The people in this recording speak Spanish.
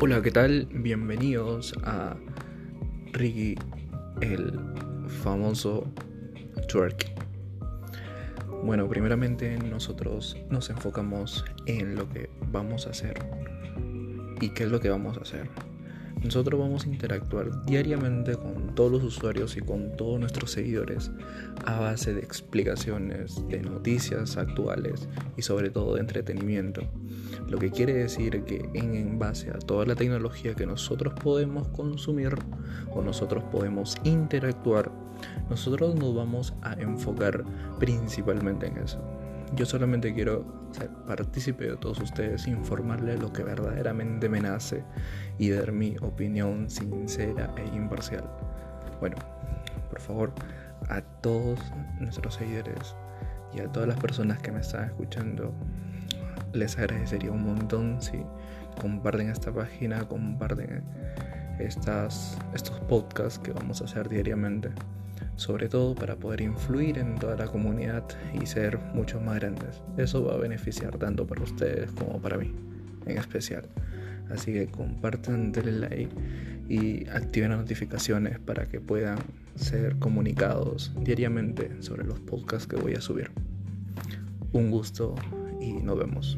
Hola, ¿qué tal? Bienvenidos a Ricky, el famoso twerk. Bueno, primeramente nosotros nos enfocamos en lo que vamos a hacer. ¿Y qué es lo que vamos a hacer? Nosotros vamos a interactuar diariamente con todos los usuarios y con todos nuestros seguidores a base de explicaciones, de noticias actuales y sobre todo de entretenimiento. Lo que quiere decir que en base a toda la tecnología que nosotros podemos consumir o nosotros podemos interactuar, nosotros nos vamos a enfocar principalmente en eso. Yo solamente quiero ser partícipe de todos ustedes, informarles lo que verdaderamente me nace y dar mi opinión sincera e imparcial. Bueno, por favor, a todos nuestros seguidores y a todas las personas que me están escuchando, les agradecería un montón si comparten esta página, comparten estas, estos podcasts que vamos a hacer diariamente sobre todo para poder influir en toda la comunidad y ser mucho más grandes. Eso va a beneficiar tanto para ustedes como para mí, en especial. Así que compartan, denle like y activen las notificaciones para que puedan ser comunicados diariamente sobre los podcasts que voy a subir. Un gusto y nos vemos.